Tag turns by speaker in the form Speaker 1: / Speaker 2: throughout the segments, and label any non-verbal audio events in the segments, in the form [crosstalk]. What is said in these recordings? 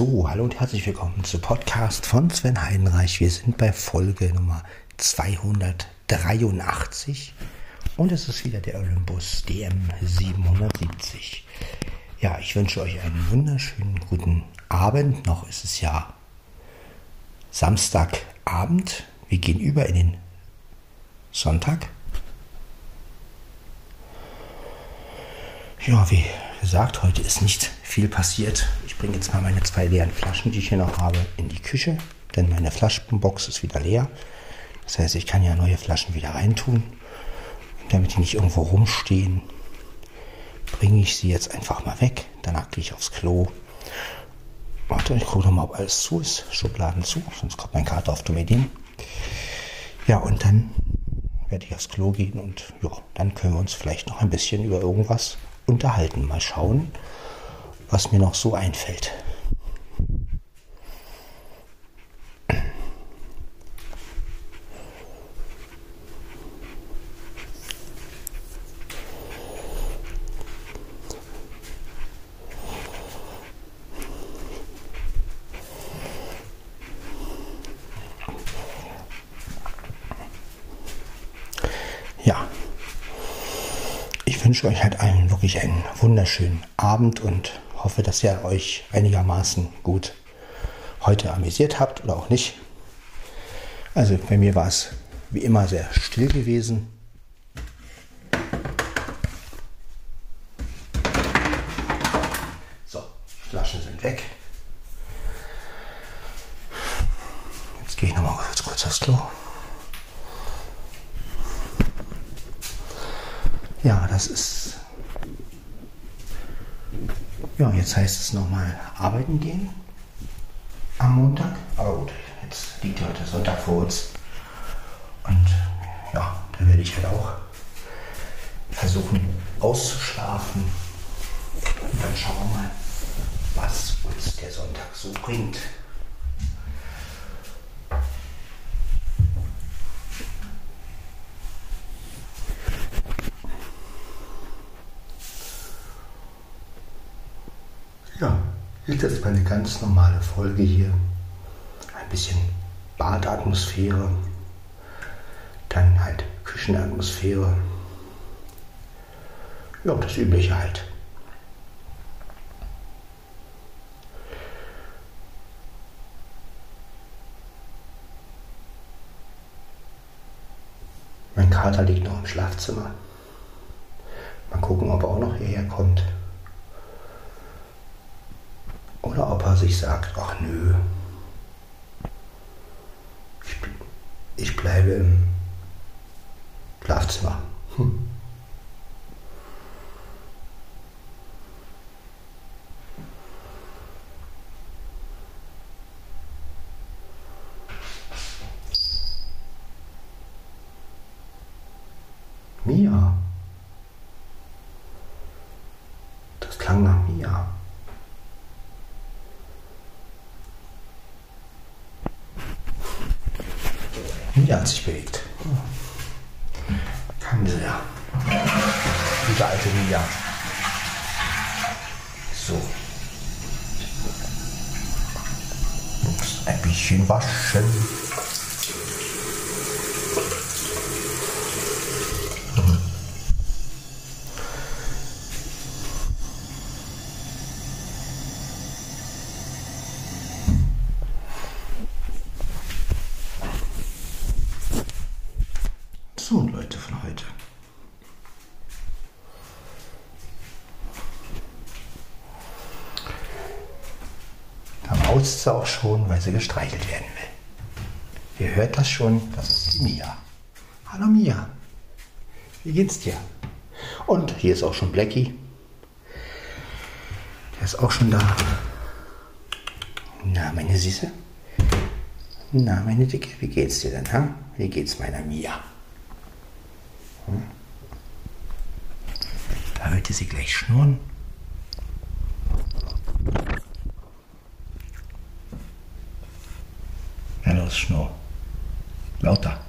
Speaker 1: So, hallo und herzlich willkommen zu Podcast von Sven Heidenreich. Wir sind bei Folge Nummer 283 und es ist wieder der Olympus DM 770. Ja, ich wünsche euch einen wunderschönen guten Abend. Noch ist es ja Samstagabend. Wir gehen über in den Sonntag. Ja, wie gesagt, heute ist nicht viel passiert. Ich bringe jetzt mal meine zwei leeren Flaschen, die ich hier noch habe, in die Küche, denn meine Flaschenbox ist wieder leer. Das heißt, ich kann ja neue Flaschen wieder reintun. Damit die nicht irgendwo rumstehen, bringe ich sie jetzt einfach mal weg. Danach gehe ich aufs Klo. Warte, ich gucke mal, ob alles zu ist. Schubladen zu, sonst kommt mein Kater auf dumme Ideen. Ja, und dann werde ich aufs Klo gehen und ja, dann können wir uns vielleicht noch ein bisschen über irgendwas unterhalten. Mal schauen, was mir noch so einfällt. Ja, ich wünsche euch halt allen wirklich einen wunderschönen Abend und hoffe, dass ihr euch einigermaßen gut heute amüsiert habt oder auch nicht. Also bei mir war es wie immer sehr still gewesen. So, Flaschen sind weg. Jetzt gehe ich nochmal kurz, kurz aufs Klo. Ja, das ist. Ja, jetzt heißt es nochmal arbeiten gehen am Montag. Aber gut, jetzt liegt heute Sonntag vor uns. Und ja, da werde ich halt auch versuchen auszuschlafen. Und dann schauen wir mal, was uns der Sonntag so bringt. Ja, ist jetzt eine ganz normale Folge hier. Ein bisschen Badatmosphäre, dann halt Küchenatmosphäre. Ja, das Übliche halt. Mein Kater liegt noch im Schlafzimmer. Mal gucken, ob er auch noch hierher kommt. Oder ob er sich sagt, ach nö, ich, ich bleibe im Schlafzimmer. Hm. Mia. Das klang nach Mia. Mia hat sich bewegt. Kann ja. Gute alte Mia. So. Muss ein bisschen waschen. So, Leute von heute. Da maust sie auch schon, weil sie gestreichelt werden will. Ihr hört das schon, das ist die Mia. Hallo Mia. Wie geht's dir? Und hier ist auch schon Blackie. Der ist auch schon da. Na, meine Süße. Na, meine Dicke, wie geht's dir denn, ha? Wie geht's meiner Mia? Hm? Da hört ihr sie gleich schnurren. Ja, los, schnurr. Lauter.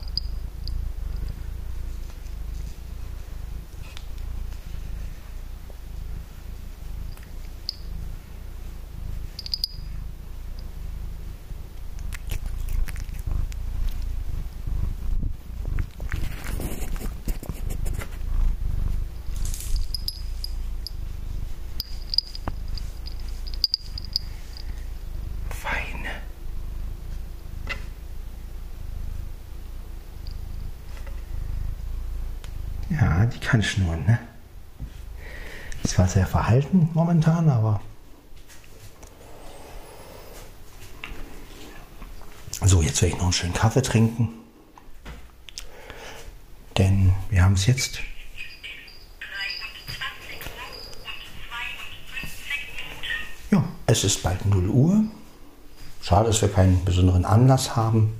Speaker 1: Ja, die kann schnurren, ne? Zwar sehr verhalten momentan, aber. So, jetzt werde ich noch einen schönen Kaffee trinken. Denn wir haben es jetzt. Ja, es ist bald 0 Uhr. Schade, dass wir keinen besonderen Anlass haben.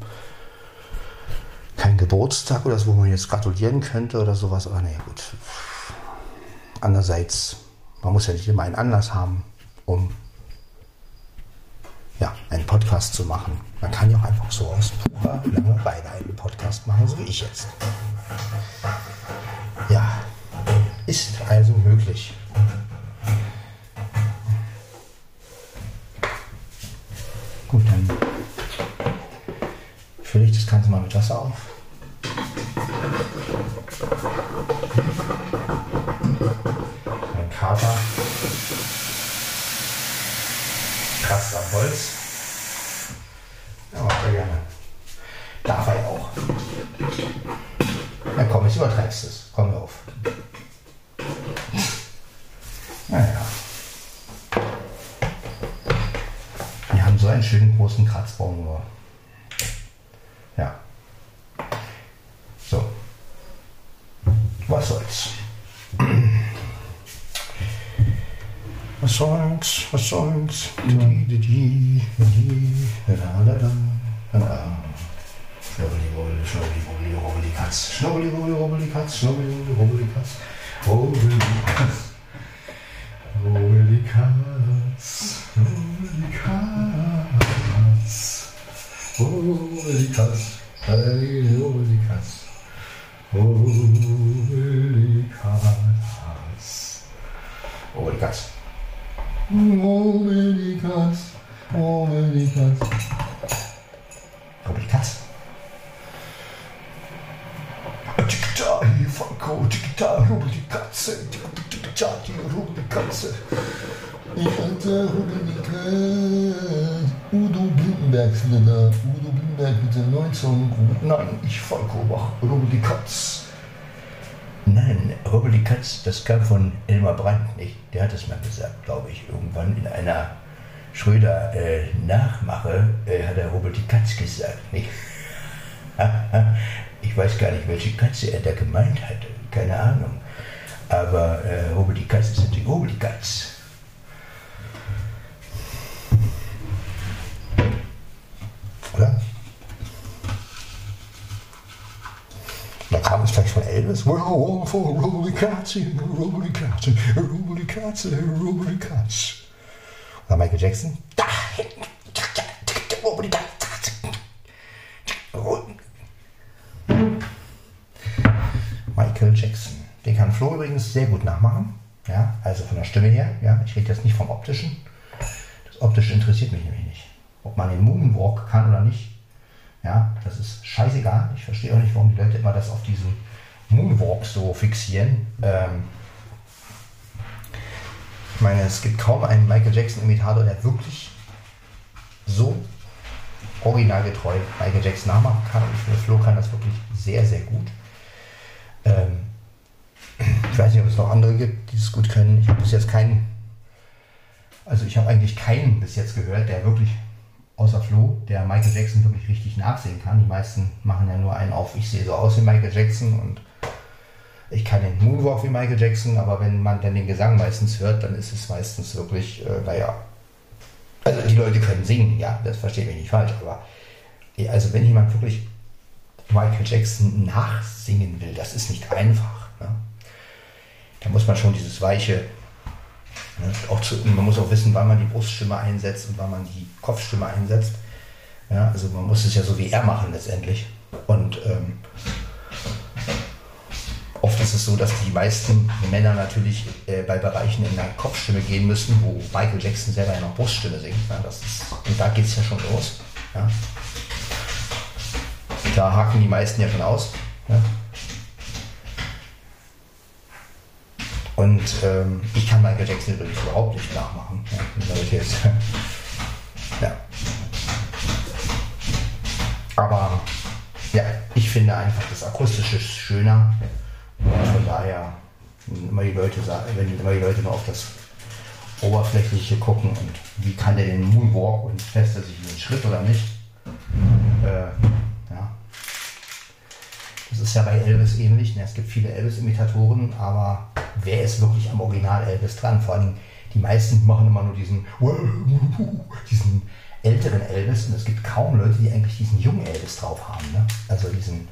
Speaker 1: Geburtstag oder so, wo man jetzt gratulieren könnte oder sowas. Aber naja, gut. Andererseits, man muss ja nicht immer einen Anlass haben, um ja, einen Podcast zu machen. Man kann ja auch einfach so aus purer Langeweile einen Podcast machen, so wie ich jetzt. Ja, ist also möglich. Gut, dann fülle ich das Ganze mal mit Wasser auf. Kratzt am Holz. Ja, macht er gerne. Darf er ja auch. Na komm, jetzt übertreibst es. Komm auf. Naja. Wir haben so einen schönen großen Kratzbaum nur. Ja. So. Was soll's. Was soll's, was soll's. Di, di, di, di, da, da, da, da, da. Schnubbeli, wubbeli, schnubbeli, wubbeli, rubbeli, Katz. Schnubbeli, wubbeli, rubbeli, Katz. Schnubbeli, wubbeli, rubbeli, Katz. Rubbeli, Katz. Rubbeli, Katz. Neuen Song. Nein, ich Falco mach Rubbeli, Katz. Nein, Rubbeli Katz, das kam von Elmar Brandt nicht. Der hat es mal gesagt, glaube ich, irgendwann in einer Schröder-Nachmache äh, hat er Rubbeli Katz gesagt, nicht? ich weiß gar nicht, welche Katze er da gemeint hatte, keine Ahnung. Aber äh, Rubbeli Katz ist natürlich Rubbeli Katz. Oder? Da kam es gleich von Elvis. Well, for Rubbly Katze, Rubbly Katze, Rubbly Katze, Rubbly Katze. Oder Michael Jackson. Da. Michael Jackson. Den kann Flo übrigens sehr gut nachmachen. Ja, also von der Stimme her. Ja, ich rede jetzt nicht vom optischen. Das optische interessiert mich nämlich nicht. Ob man den Moonwalk kann oder nicht, ja, das ist scheißegal. Ich verstehe auch nicht, warum die Leute immer das auf diesen Moonwalk so fixieren. Ähm ich meine, es gibt kaum einen Michael Jackson-Imitator, der wirklich so originalgetreu Michael Jackson nachmachen kann. Ich finde, Flo kann das wirklich sehr, sehr gut. Ähm ich weiß nicht, ob es noch andere gibt, die es gut können. Ich habe bis jetzt keinen, also ich habe eigentlich keinen bis jetzt gehört, der wirklich außer Flo, der Michael Jackson wirklich richtig nachsehen kann. Die meisten machen ja nur einen auf, ich sehe so aus wie Michael Jackson und ich kann den Moonwalk wie Michael Jackson, aber wenn man dann den Gesang meistens hört, dann ist es meistens wirklich, äh, naja, also die Leute können singen, ja, das versteht mich nicht falsch, aber also wenn jemand wirklich Michael Jackson nachsingen will, das ist nicht einfach. Ne? Da muss man schon dieses weiche Ne? Auch zu, man muss auch wissen, wann man die Bruststimme einsetzt und wann man die Kopfstimme einsetzt. Ja, also man muss es ja so wie er machen letztendlich. Und ähm, oft ist es so, dass die meisten Männer natürlich äh, bei Bereichen in der Kopfstimme gehen müssen, wo Michael Jackson selber ja noch Bruststimme singt. Ja, das ist, und da geht es ja schon los. Ja. Da haken die meisten ja schon aus. Ja. Und ähm, ich kann Michael Jackson übrigens überhaupt nicht nachmachen. Ja. [laughs] Aber ja, ich finde einfach das Akustische schöner von daher, immer die Leute wenn immer die Leute nur auf das Oberflächliche gucken und wie kann der den Moonwalk und fässt er sich in den Schritt oder nicht. Äh, ja. Das ist ja bei Elvis ähnlich. Ne? Es gibt viele Elvis-Imitatoren, aber wer ist wirklich am Original Elvis dran? Vor allem die meisten machen immer nur diesen, diesen älteren Elvis und es gibt kaum Leute, die eigentlich diesen jungen Elvis drauf haben. Ne? Also diesen.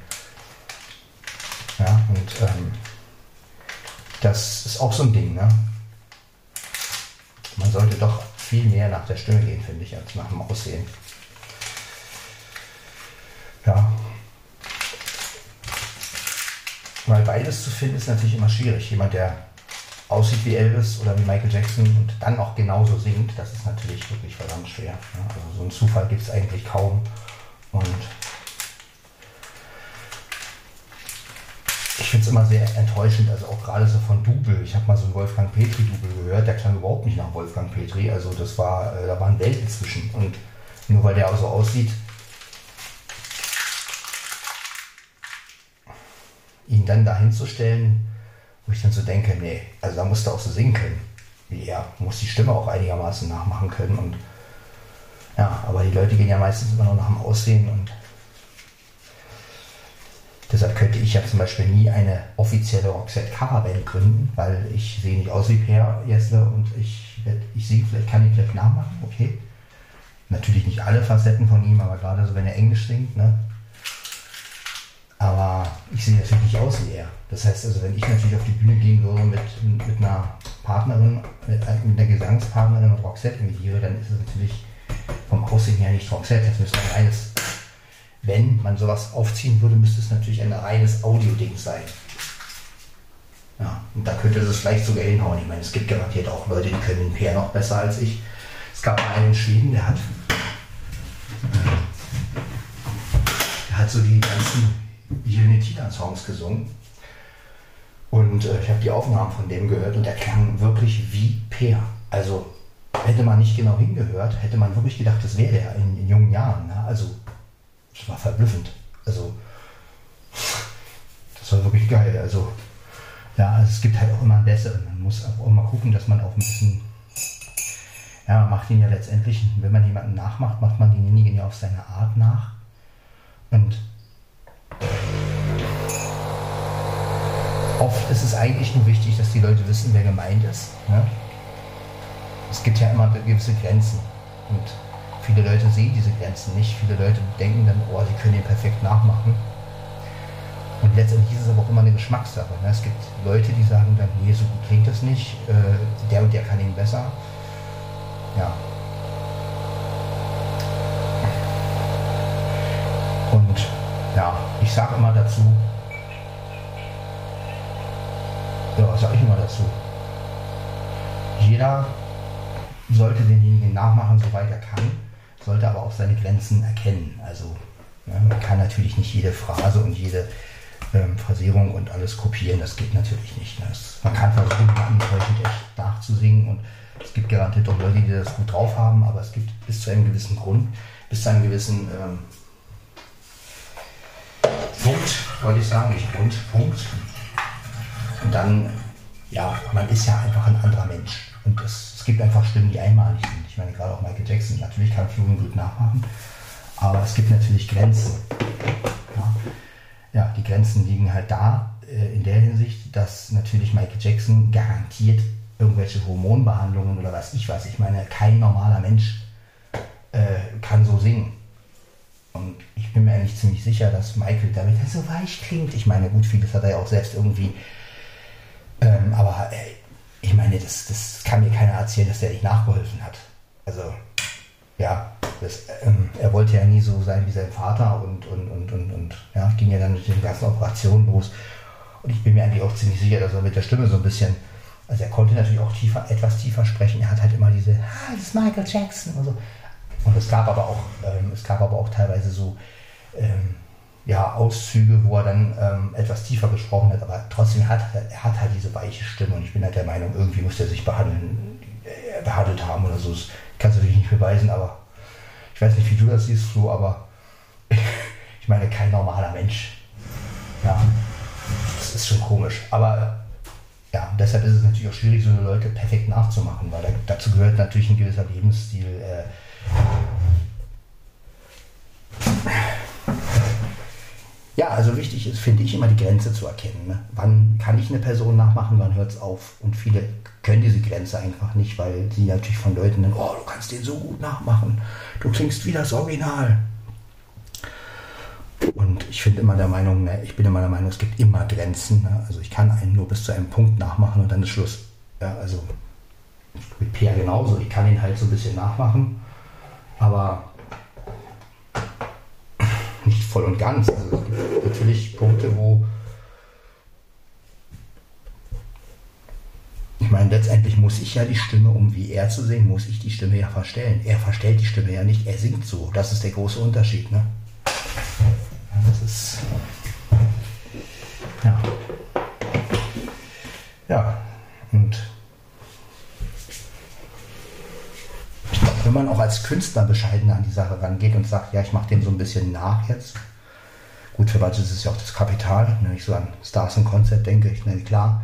Speaker 1: Ja, und ähm, das ist auch so ein Ding. Ne? Man sollte doch viel mehr nach der Stimme gehen, finde ich, als nach dem Aussehen. Ja. Weil beides zu finden ist natürlich immer schwierig. Jemand, der aussieht wie Elvis oder wie Michael Jackson und dann auch genauso singt, das ist natürlich wirklich verdammt schwer. Also so einen Zufall gibt es eigentlich kaum. Und finde es immer sehr enttäuschend, also auch gerade so von Double. Ich habe mal so einen Wolfgang Petri-Double gehört, der klang überhaupt nicht nach Wolfgang Petri. Also das war, äh, da waren Welten zwischen. Und nur weil der auch so aussieht, ihn dann dahin zu stellen, wo ich dann so denke, nee, also da musst du auch so singen können wie er. Du musst die Stimme auch einigermaßen nachmachen können. Und ja, aber die Leute gehen ja meistens immer nur nach dem Aussehen und deshalb könnte ich ja zum Beispiel nie eine offizielle Roxette Coverband gründen, weil ich sehe nicht aus wie Per Jessle und ich, ich singe, vielleicht kann ich vielleicht nachmachen, okay. Natürlich nicht alle Facetten von ihm, aber gerade so, wenn er Englisch singt, ne, aber ich sehe natürlich nicht aus wie er. Das heißt also, wenn ich natürlich auf die Bühne gehen würde mit, mit einer Partnerin, mit, mit einer Gesangspartnerin und Roxette imitiere, dann ist es natürlich vom Aussehen her nicht Roxette. Das müsste ein reines, wenn man sowas aufziehen würde, müsste es natürlich ein reines Audio-Ding sein. Ja, und da könnte es vielleicht sogar hinhauen. Ich meine, es gibt garantiert auch Leute, die können PR noch besser als ich. Es gab einen in Schweden, der hat, der hat so die ganzen Unity-Songs gesungen. Und äh, ich habe die Aufnahmen von dem gehört und der klang wirklich wie Peer. Also hätte man nicht genau hingehört, hätte man wirklich gedacht, das wäre der in, in jungen Jahren. Ne? Also es war verblüffend. Also das war wirklich geil. Also ja, also es gibt halt auch immer einen besseren. Man muss auch immer gucken, dass man auch ein bisschen ja, man macht ihn ja letztendlich, wenn man jemanden nachmacht, macht man denjenigen ja auf seine Art nach. Und Oft ist es eigentlich nur wichtig, dass die Leute wissen, wer gemeint ist. Ne? Es gibt ja immer gewisse Grenzen. Und viele Leute sehen diese Grenzen nicht. Viele Leute denken dann, oh, sie können ihn perfekt nachmachen. Und letztendlich ist es aber auch immer eine Geschmackssache. Ne? Es gibt Leute, die sagen dann, nee, so gut klingt das nicht. Äh, der und der kann ihn besser. Ja. Und ja, ich sage immer dazu, ja, was sage ich immer dazu? Jeder sollte denjenigen nachmachen, soweit er kann, sollte aber auch seine Grenzen erkennen. Also ja, man kann natürlich nicht jede Phrase und jede ähm, Phrasierung und alles kopieren, das geht natürlich nicht. Ne? Das, man kann versuchen, enttäuschend echt nachzusingen und es gibt garantiert auch Leute, die das gut drauf haben, aber es gibt bis zu einem gewissen Grund, bis zu einem gewissen ähm, Punkt, wollte ich sagen, nicht Grund, Punkt, und dann, ja, man ist ja einfach ein anderer Mensch. Und es, es gibt einfach Stimmen, die einmalig sind. Ich meine, gerade auch Michael Jackson, natürlich kann Flugen gut nachmachen, aber es gibt natürlich Grenzen. Ja, ja die Grenzen liegen halt da äh, in der Hinsicht, dass natürlich Michael Jackson garantiert irgendwelche Hormonbehandlungen oder was ich weiß. Ich meine, kein normaler Mensch äh, kann so singen. Und ich bin mir eigentlich ziemlich sicher, dass Michael, damit er so weich klingt, ich meine, gut, vieles hat er ja auch selbst irgendwie ähm, aber ey, ich meine, das, das kann mir keiner erzählen, dass der nicht nachgeholfen hat. Also, ja, das, ähm, er wollte ja nie so sein wie sein Vater und, und, und, und, und ja, ging ja dann mit den ganzen Operationen los. Und ich bin mir eigentlich auch ziemlich sicher, dass er mit der Stimme so ein bisschen, also er konnte natürlich auch tiefer, etwas tiefer sprechen. Er hat halt immer diese, ah, das ist Michael Jackson und so. Und es gab aber auch, ähm, es gab aber auch teilweise so, ähm, ja, Auszüge, wo er dann ähm, etwas tiefer gesprochen hat, aber trotzdem hat er hat halt diese weiche Stimme und ich bin halt der Meinung, irgendwie muss er sich behandeln, äh, behandelt haben oder so. Das kannst du natürlich nicht beweisen, aber ich weiß nicht, wie du das siehst, so, aber [laughs] ich meine, kein normaler Mensch. Ja, das ist schon komisch. Aber ja, deshalb ist es natürlich auch schwierig, so eine Leute perfekt nachzumachen, weil da, dazu gehört natürlich ein gewisser Lebensstil. Äh, ja, also wichtig ist, finde ich, immer die Grenze zu erkennen. Ne? Wann kann ich eine Person nachmachen, wann hört es auf? Und viele können diese Grenze einfach nicht, weil sie natürlich von Leuten dann, oh, du kannst den so gut nachmachen, du klingst wie das Original. Und ich finde immer der Meinung, ne, ich bin immer der Meinung, es gibt immer Grenzen. Ne? Also ich kann einen nur bis zu einem Punkt nachmachen und dann ist Schluss. Ja, also mit Peer genauso. Ich kann ihn halt so ein bisschen nachmachen, aber nicht voll und ganz. Also es gibt natürlich Punkte, wo ich meine, letztendlich muss ich ja die Stimme, um wie er zu singen, muss ich die Stimme ja verstellen. Er verstellt die Stimme ja nicht, er singt so. Das ist der große Unterschied. Ne? Das ist. Künstler bescheidener an die Sache rangeht und sagt, ja, ich mache dem so ein bisschen nach jetzt. Gut, für manche ist es ja auch das Kapital. Wenn ich so an Stars und Konzert denke, ich nenne klar,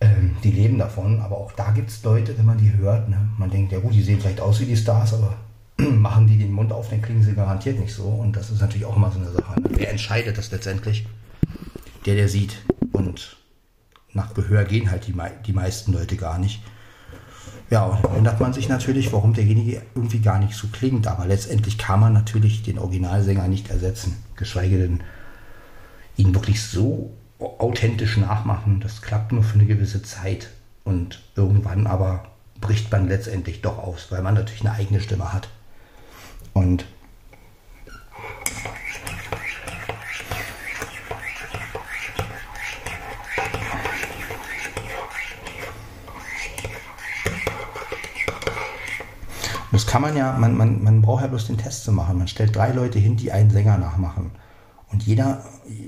Speaker 1: ähm, die leben davon, aber auch da gibt es Leute, wenn man die hört, ne, man denkt, ja gut, die sehen vielleicht aus wie die Stars, aber [clears throat] machen die den Mund auf, dann kriegen sie garantiert nicht so. Und das ist natürlich auch immer so eine Sache. Ne? Wer entscheidet das letztendlich? Der, der sieht. Und nach Gehör gehen halt die, die meisten Leute gar nicht. Ja, und wundert man sich natürlich, warum derjenige irgendwie gar nicht so klingt. Aber letztendlich kann man natürlich den Originalsänger nicht ersetzen. Geschweige denn ihn wirklich so authentisch nachmachen. Das klappt nur für eine gewisse Zeit. Und irgendwann aber bricht man letztendlich doch aus, weil man natürlich eine eigene Stimme hat. Und Das kann man ja, man, man, man braucht ja bloß den Test zu machen. Man stellt drei Leute hin, die einen Sänger nachmachen. Und jeder,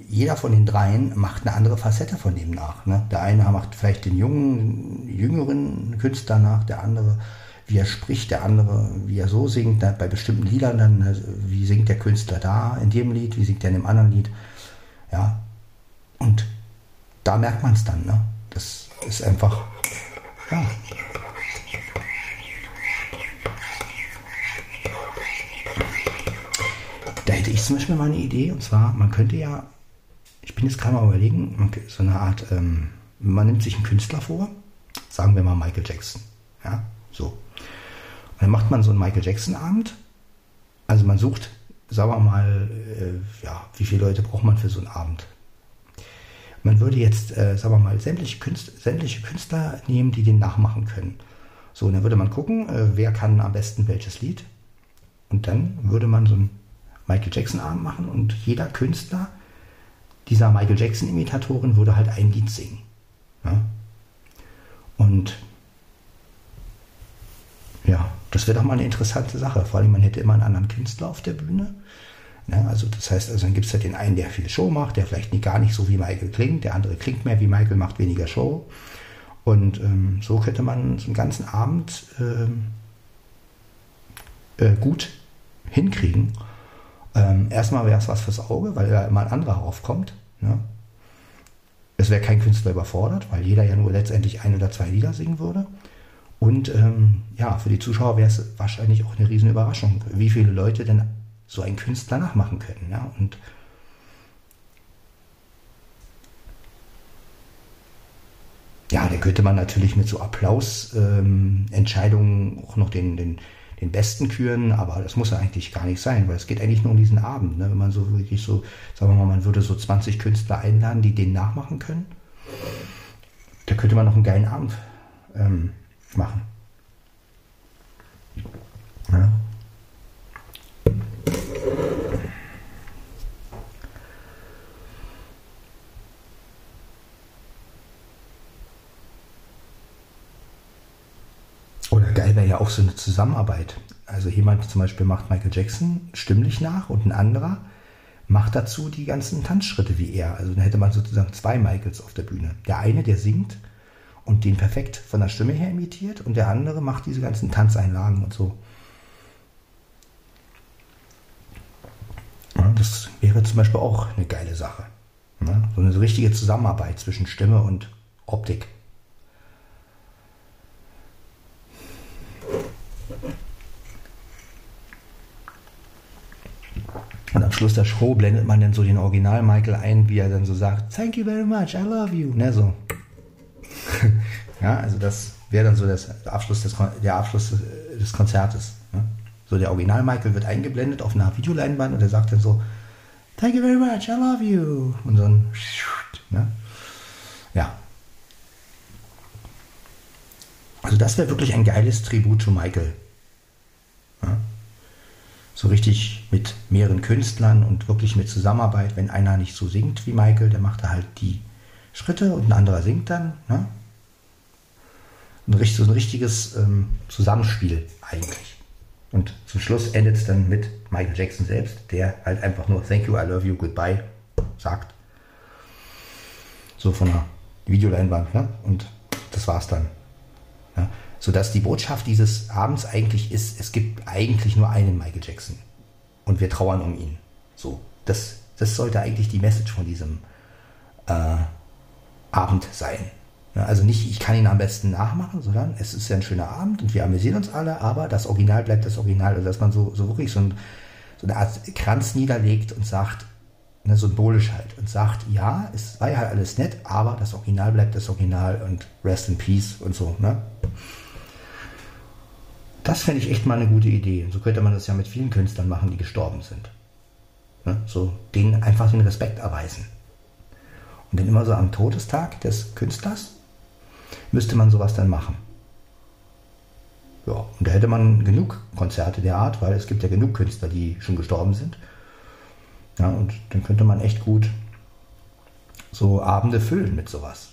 Speaker 1: jeder von den dreien macht eine andere Facette von dem nach. Ne? Der eine macht vielleicht den jungen, jüngeren Künstler nach, der andere wie er spricht, der andere, wie er so singt, bei bestimmten Liedern dann, ne, wie singt der Künstler da in dem Lied, wie singt er in dem anderen Lied. Ja, und da merkt man es dann, ne? Das ist einfach, ja. Da hätte ich zum Beispiel mal eine Idee, und zwar, man könnte ja, ich bin jetzt gerade mal überlegen, so eine Art, ähm, man nimmt sich einen Künstler vor, sagen wir mal Michael Jackson, ja, so. Und dann macht man so einen Michael Jackson-Abend. Also man sucht, sagen wir mal, äh, ja, wie viele Leute braucht man für so einen Abend? Man würde jetzt, äh, sagen wir mal, sämtliche Künstler, sämtliche Künstler nehmen, die den nachmachen können. So, und dann würde man gucken, äh, wer kann am besten welches Lied. Und dann würde man so einen Michael Jackson-Abend machen und jeder Künstler dieser Michael Jackson-Imitatorin würde halt ein Lied singen. Ja? Und ja, das wäre doch mal eine interessante Sache. Vor allem, man hätte immer einen anderen Künstler auf der Bühne. Ja, also das heißt, also dann gibt es ja den einen, der viel Show macht, der vielleicht nie, gar nicht so wie Michael klingt, der andere klingt mehr wie Michael, macht weniger Show. Und ähm, so könnte man so einen ganzen Abend ähm, äh, gut hinkriegen. Ähm, erstmal wäre es was fürs Auge, weil da immer ein anderer aufkommt. Ne? Es wäre kein Künstler überfordert, weil jeder ja nur letztendlich ein oder zwei Lieder singen würde. Und ähm, ja, für die Zuschauer wäre es wahrscheinlich auch eine riesen Überraschung, wie viele Leute denn so einen Künstler nachmachen können. Ja? Und ja, da könnte man natürlich mit so Applausentscheidungen ähm, auch noch den, den, den Besten küren, aber das muss ja eigentlich gar nicht sein, weil es geht eigentlich nur um diesen Abend. Ne? Wenn man so wirklich so, sagen wir mal, man würde so 20 Künstler einladen, die den nachmachen können, da könnte man noch einen geilen Abend ähm, machen. Ja. Oder geil wäre ja auch so eine Zusammenarbeit. Also jemand zum Beispiel macht Michael Jackson stimmlich nach und ein anderer macht dazu die ganzen Tanzschritte wie er. Also dann hätte man sozusagen zwei Michaels auf der Bühne. Der eine, der singt und den perfekt von der Stimme her imitiert und der andere macht diese ganzen Tanzeinlagen und so. Das wäre zum Beispiel auch eine geile Sache. Ne? So eine richtige Zusammenarbeit zwischen Stimme und Optik. Und am Schluss der Show blendet man dann so den Original Michael ein, wie er dann so sagt, Thank you very much, I love you. Ne, so. [laughs] ja, also das wäre dann so das, der Abschluss des, der Abschluss des Konzertes. Ne? So der Original Michael wird eingeblendet auf einer Videoleinwand und er sagt dann so, Thank you very much, I love you. Und so ein, [laughs] ne? ja. Also das wäre wirklich ein geiles Tribut zu Michael. Ja? So richtig mit mehreren Künstlern und wirklich mit Zusammenarbeit. Wenn einer nicht so singt wie Michael, der macht da halt die Schritte und ein anderer singt dann. Ne? Ein, so ein richtiges ähm, Zusammenspiel eigentlich. Und zum Schluss endet es dann mit Michael Jackson selbst, der halt einfach nur Thank you, I love you, goodbye sagt. So von der Videoleinwand. Ne? Und das war's dann. Sodass die Botschaft dieses Abends eigentlich ist, es gibt eigentlich nur einen Michael Jackson und wir trauern um ihn. So, das, das sollte eigentlich die Message von diesem äh, Abend sein. Also nicht, ich kann ihn am besten nachmachen, sondern es ist ja ein schöner Abend und wir amüsieren uns alle, aber das Original bleibt das Original. Also dass man so, so wirklich so, ein, so eine Art Kranz niederlegt und sagt, ne, symbolisch halt, und sagt, ja, es war ja halt alles nett, aber das Original bleibt das Original und Rest in Peace und so. Ne? Das fände ich echt mal eine gute Idee. So könnte man das ja mit vielen Künstlern machen, die gestorben sind. Ne? So denen einfach den Respekt erweisen. Und dann immer so am Todestag des Künstlers müsste man sowas dann machen. Ja, und da hätte man genug Konzerte der Art, weil es gibt ja genug Künstler, die schon gestorben sind. Ja, und dann könnte man echt gut so Abende füllen mit sowas.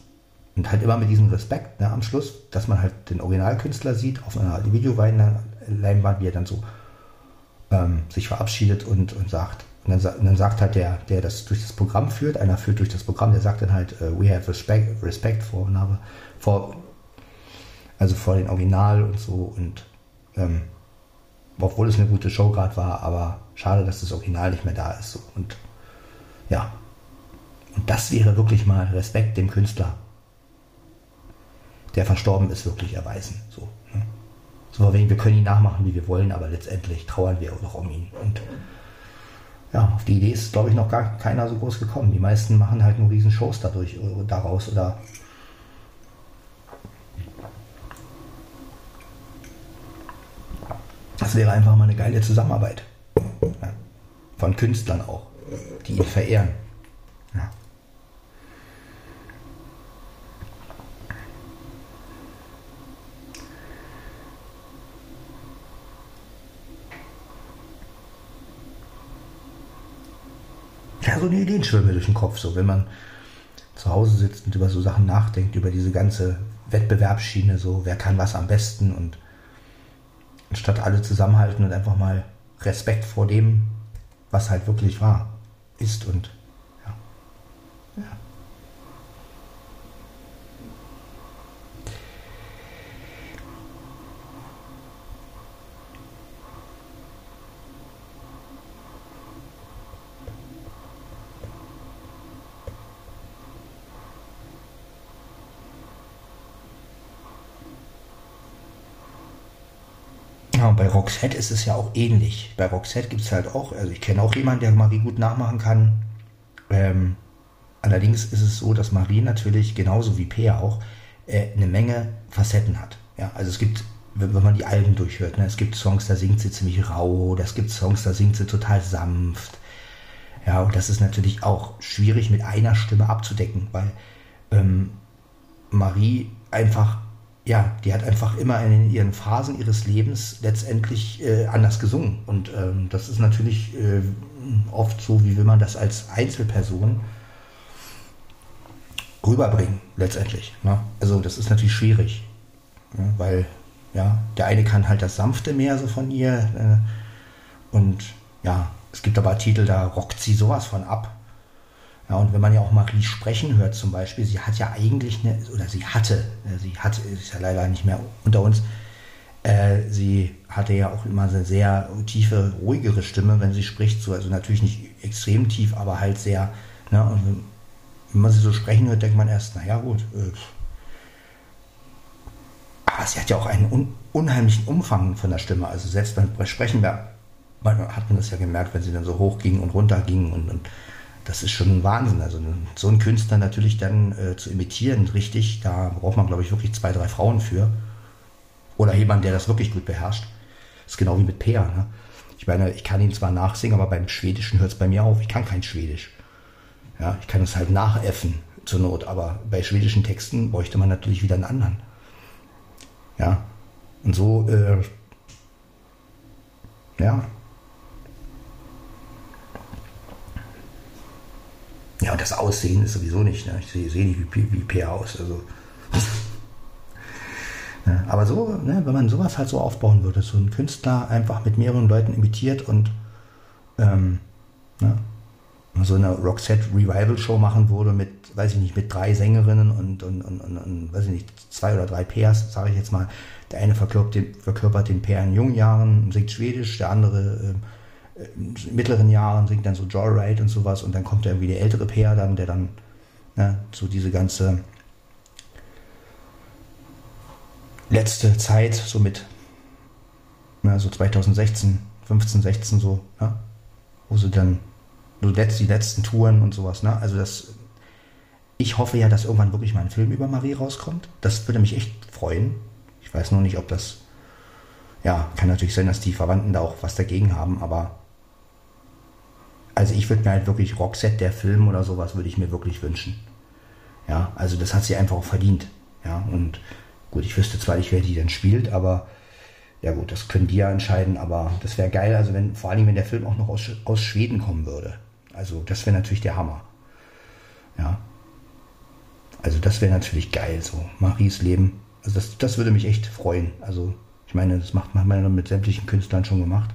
Speaker 1: Und halt immer mit diesem Respekt ne, am Schluss, dass man halt den Originalkünstler sieht auf einer Videoleinwand, wie er dann so ähm, sich verabschiedet und, und sagt. Und dann, und dann, sagt halt der, der das durch das Programm führt, einer führt durch das Programm, der sagt dann halt, uh, we have respect, respect for for, also vor den Original und so und ähm, obwohl es eine gute Show gerade war, aber schade, dass das Original nicht mehr da ist. So. Und ja, und das wäre wirklich mal Respekt dem Künstler der verstorben ist, wirklich erweisen. So, ne? so wir können ihn nachmachen, wie wir wollen, aber letztendlich trauern wir auch noch um ihn. Und ja, auf die Idee ist, glaube ich, noch gar keiner so groß gekommen. Die meisten machen halt nur riesen Shows dadurch, äh, daraus oder Das wäre einfach mal eine geile Zusammenarbeit. Von Künstlern auch, die ihn verehren. Ja. Eine Ideen schwimmen mir durch den Kopf, so wenn man zu Hause sitzt und über so Sachen nachdenkt, über diese ganze Wettbewerbsschiene, so wer kann was am besten und anstatt alle zusammenhalten und einfach mal Respekt vor dem, was halt wirklich war, ist und ja. ja. Ja, und bei Roxette ist es ja auch ähnlich. Bei Roxette gibt es halt auch, also ich kenne auch jemanden, der Marie gut nachmachen kann. Ähm, allerdings ist es so, dass Marie natürlich, genauso wie Peer auch, äh, eine Menge Facetten hat. Ja, also es gibt, wenn, wenn man die Alben durchhört, ne, es gibt Songs, da singt sie ziemlich rau, es gibt Songs, da singt sie total sanft. Ja, und das ist natürlich auch schwierig mit einer Stimme abzudecken, weil ähm, Marie einfach ja, die hat einfach immer in ihren Phasen ihres Lebens letztendlich äh, anders gesungen. Und ähm, das ist natürlich äh, oft so, wie will man das als Einzelperson rüberbringen, letztendlich. Ne? Also das ist natürlich schwierig, ne? weil ja, der eine kann halt das Sanfte mehr so von ihr äh, und ja, es gibt aber Titel, da rockt sie sowas von ab. Ja, und wenn man ja auch Marie sprechen hört zum Beispiel, sie hat ja eigentlich eine, oder sie hatte, äh, sie hat, ist ja leider nicht mehr unter uns, äh, sie hatte ja auch immer eine sehr tiefe, ruhigere Stimme, wenn sie spricht, so, also natürlich nicht extrem tief, aber halt sehr, ne, und wenn man sie so sprechen hört, denkt man erst, naja gut. Äh, aber sie hat ja auch einen un unheimlichen Umfang von der Stimme. Also selbst beim Sprechen da hat man das ja gemerkt, wenn sie dann so hoch ging und runter ging und, und das ist schon ein Wahnsinn. Also so einen Künstler natürlich dann äh, zu imitieren, richtig, da braucht man, glaube ich, wirklich zwei, drei Frauen für. Oder jemand, der das wirklich gut beherrscht. Das ist genau wie mit Peer. Ne? Ich meine, ich kann ihn zwar nachsingen, aber beim Schwedischen hört es bei mir auf. Ich kann kein Schwedisch. Ja, ich kann es halt nachäffen zur Not, aber bei schwedischen Texten bräuchte man natürlich wieder einen anderen. Ja, und so, äh, ja. Ja, und das Aussehen ist sowieso nicht. Ne? Ich sehe seh nicht wie, wie Peer aus. Also. ja, aber so, ne, wenn man sowas halt so aufbauen würde, so ein Künstler einfach mit mehreren Leuten imitiert und ähm, ne, so eine Roxette Revival Show machen würde mit, weiß ich nicht, mit drei Sängerinnen und, und, und, und, und weiß ich nicht, zwei oder drei Pairs, sage ich jetzt mal. Der eine verkörpert den, verkörpert den Pair in jungen Jahren, singt Schwedisch, der andere äh, in mittleren Jahren singt dann so Joyride und sowas und dann kommt irgendwie der ältere Pair dann, der dann ne, so diese ganze letzte Zeit, so mit ja, so 2016, 15, 16 so, ja, wo sie dann so letzt, die letzten Touren und sowas. Ne? Also das, ich hoffe ja, dass irgendwann wirklich mal ein Film über Marie rauskommt. Das würde mich echt freuen. Ich weiß nur nicht, ob das, ja, kann natürlich sein, dass die Verwandten da auch was dagegen haben, aber also ich würde mir halt wirklich Roxette, der Film oder sowas, würde ich mir wirklich wünschen. Ja, also das hat sie einfach auch verdient. Ja, und gut, ich wüsste zwar nicht, wer die denn spielt, aber ja gut, das können die ja entscheiden, aber das wäre geil, also wenn, vor allem wenn der Film auch noch aus, aus Schweden kommen würde. Also das wäre natürlich der Hammer. Ja. Also das wäre natürlich geil, so Maries Leben. Also das, das würde mich echt freuen. Also ich meine, das macht man mit sämtlichen Künstlern schon gemacht.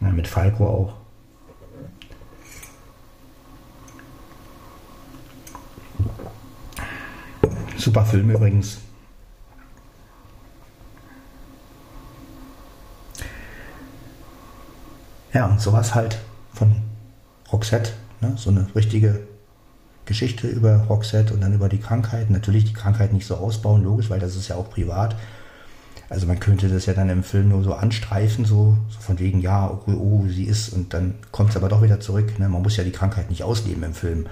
Speaker 1: Ja, mit Falco auch. Super Film übrigens. Ja, und sowas halt von Roxette, ne? so eine richtige Geschichte über Roxette und dann über die Krankheit. Natürlich die Krankheit nicht so ausbauen, logisch, weil das ist ja auch privat. Also man könnte das ja dann im Film nur so anstreifen, so, so von wegen, ja, oh, oh, sie ist, und dann kommt es aber doch wieder zurück. Ne? Man muss ja die Krankheit nicht ausleben im Film.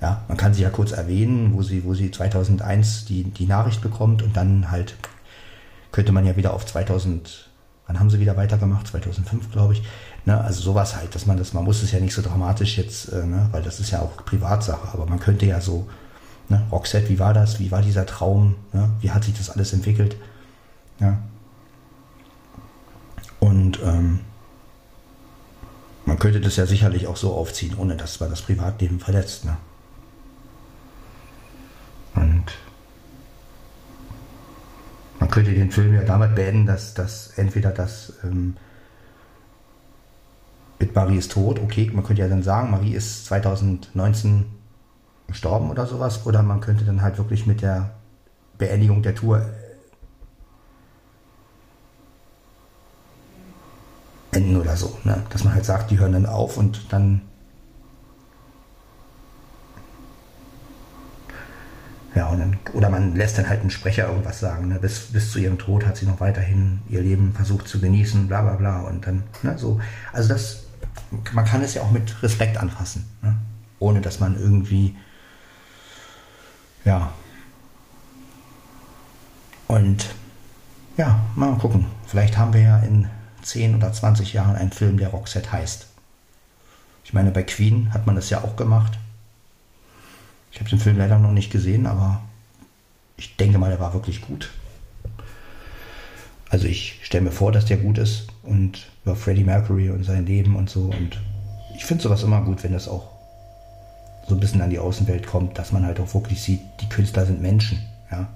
Speaker 1: Ja, man kann sie ja kurz erwähnen, wo sie, wo sie 2001 die, die Nachricht bekommt und dann halt könnte man ja wieder auf 2000, wann haben sie wieder weitergemacht? 2005, glaube ich. Ne, also sowas halt, dass man das, man muss es ja nicht so dramatisch jetzt, äh, ne, weil das ist ja auch Privatsache, aber man könnte ja so, ne, Roxette, wie war das, wie war dieser Traum, ne, wie hat sich das alles entwickelt, ja. Und ähm, man könnte das ja sicherlich auch so aufziehen, ohne dass man das Privatleben verletzt, ne. Und man könnte den Film ja damit beenden, dass, dass entweder das ähm, mit Marie ist tot, okay, man könnte ja dann sagen, Marie ist 2019 gestorben oder sowas, oder man könnte dann halt wirklich mit der Beendigung der Tour enden oder so, ne? dass man halt sagt, die hören dann auf und dann Ja, und dann, oder man lässt dann halt einen Sprecher irgendwas sagen. Ne? Bis, bis zu ihrem Tod hat sie noch weiterhin ihr Leben versucht zu genießen, bla bla bla. Und dann, ne, so. Also das, man kann es ja auch mit Respekt anfassen, ne? ohne dass man irgendwie, ja. Und ja, mal gucken. Vielleicht haben wir ja in 10 oder 20 Jahren einen Film, der Roxette heißt. Ich meine, bei Queen hat man das ja auch gemacht. Ich habe den Film leider noch nicht gesehen, aber ich denke mal, der war wirklich gut. Also ich stelle mir vor, dass der gut ist und über Freddie Mercury und sein Leben und so. Und ich finde sowas immer gut, wenn das auch so ein bisschen an die Außenwelt kommt, dass man halt auch wirklich sieht, die Künstler sind Menschen. Ja?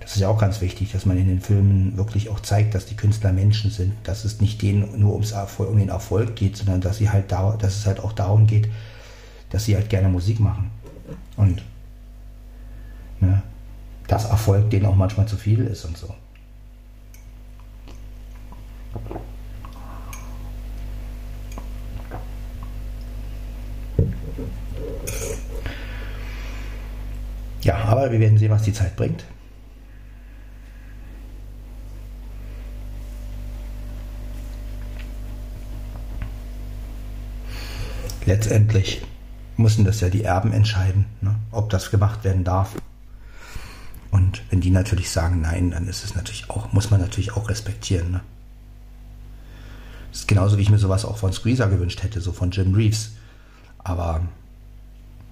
Speaker 1: Das ist ja auch ganz wichtig, dass man in den Filmen wirklich auch zeigt, dass die Künstler Menschen sind, dass es nicht denen nur ums Erfolg, um den Erfolg geht, sondern dass sie halt da, dass es halt auch darum geht, dass sie halt gerne Musik machen. Und ne, dass Erfolg denen auch manchmal zu viel ist und so. Ja, aber wir werden sehen, was die Zeit bringt. Letztendlich müssen das ja die Erben entscheiden, ne, ob das gemacht werden darf. Und wenn die natürlich sagen nein, dann ist es natürlich auch, muss man natürlich auch respektieren. Ne? Das ist genauso wie ich mir sowas auch von Squeezer gewünscht hätte, so von Jim Reeves. Aber